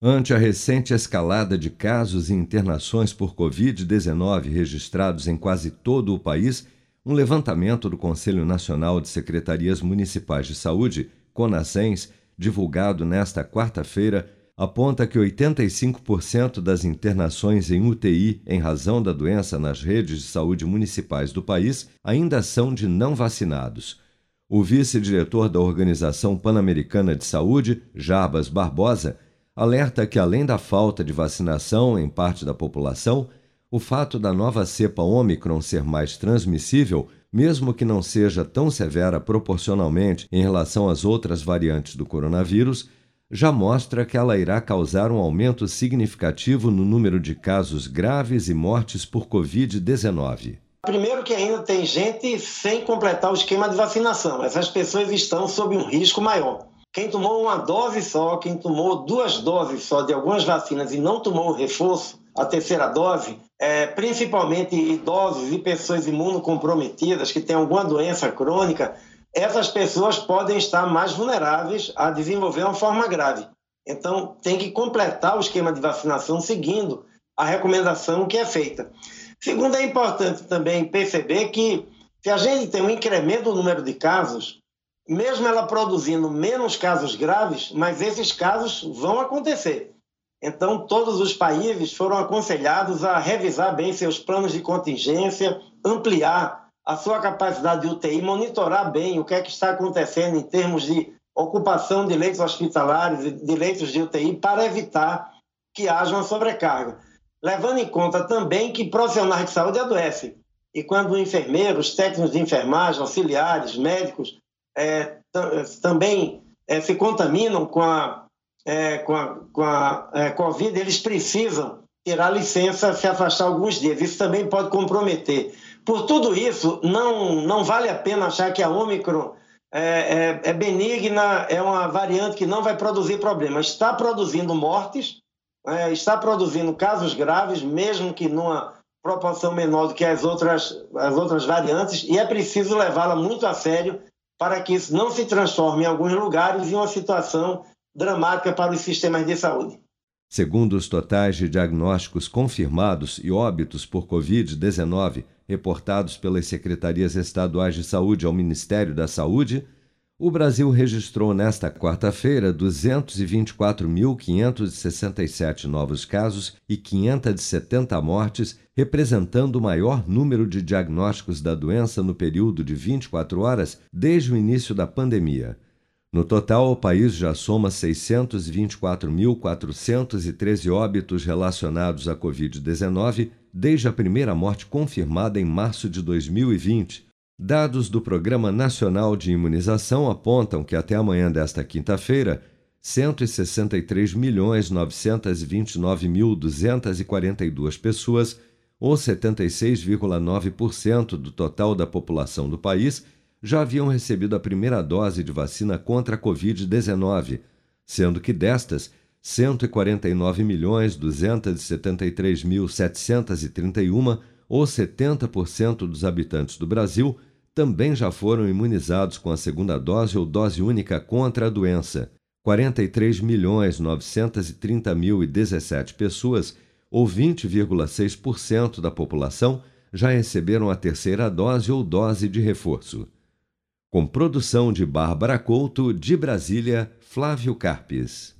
Ante a recente escalada de casos e internações por Covid-19 registrados em quase todo o país, um levantamento do Conselho Nacional de Secretarias Municipais de Saúde, CONASENS, divulgado nesta quarta-feira, aponta que 85% das internações em UTI em razão da doença nas redes de saúde municipais do país ainda são de não vacinados. O vice-diretor da Organização Pan-Americana de Saúde, Jarbas Barbosa, alerta que, além da falta de vacinação em parte da população, o fato da nova cepa Omicron ser mais transmissível, mesmo que não seja tão severa proporcionalmente em relação às outras variantes do coronavírus, já mostra que ela irá causar um aumento significativo no número de casos graves e mortes por Covid-19. Primeiro que ainda tem gente sem completar o esquema de vacinação. Essas pessoas estão sob um risco maior. Quem tomou uma dose só, quem tomou duas doses só de algumas vacinas e não tomou o reforço, a terceira dose, é, principalmente idosos e pessoas imunocomprometidas que têm alguma doença crônica, essas pessoas podem estar mais vulneráveis a desenvolver uma forma grave. Então, tem que completar o esquema de vacinação seguindo a recomendação que é feita. Segundo, é importante também perceber que se a gente tem um incremento do número de casos, mesmo ela produzindo menos casos graves, mas esses casos vão acontecer. Então, todos os países foram aconselhados a revisar bem seus planos de contingência, ampliar a sua capacidade de UTI, monitorar bem o que é que está acontecendo em termos de ocupação de leitos hospitalares e de leitos de UTI para evitar que haja uma sobrecarga. Levando em conta também que profissionais de saúde adoecem. E quando enfermeiros, técnicos de enfermagem, auxiliares, médicos é, também é, se contaminam com a, é, com a, com a é, Covid, eles precisam tirar licença, se afastar alguns dias. Isso também pode comprometer. Por tudo isso, não, não vale a pena achar que a Omicron é, é, é benigna, é uma variante que não vai produzir problemas. Está produzindo mortes, é, está produzindo casos graves, mesmo que numa proporção menor do que as outras, as outras variantes, e é preciso levá-la muito a sério para que isso não se transforme em alguns lugares em uma situação dramática para os sistemas de saúde. Segundo os totais de diagnósticos confirmados e óbitos por Covid-19 reportados pelas secretarias estaduais de saúde ao Ministério da Saúde, o Brasil registrou nesta quarta-feira 224.567 novos casos e 570 mortes, representando o maior número de diagnósticos da doença no período de 24 horas desde o início da pandemia. No total, o país já soma 624.413 óbitos relacionados à Covid-19 desde a primeira morte confirmada em março de 2020 Dados do Programa Nacional de Imunização apontam que até amanhã desta quinta-feira, 163.929.242 pessoas, ou 76,9% do total da população do país, já haviam recebido a primeira dose de vacina contra a Covid-19, sendo que destas, 149.273.731, ou 70% dos habitantes do Brasil, também já foram imunizados com a segunda dose ou dose única contra a doença. 43.930.017 pessoas, ou 20,6% da população, já receberam a terceira dose ou dose de reforço. Com produção de Bárbara Couto, de Brasília, Flávio Carpes.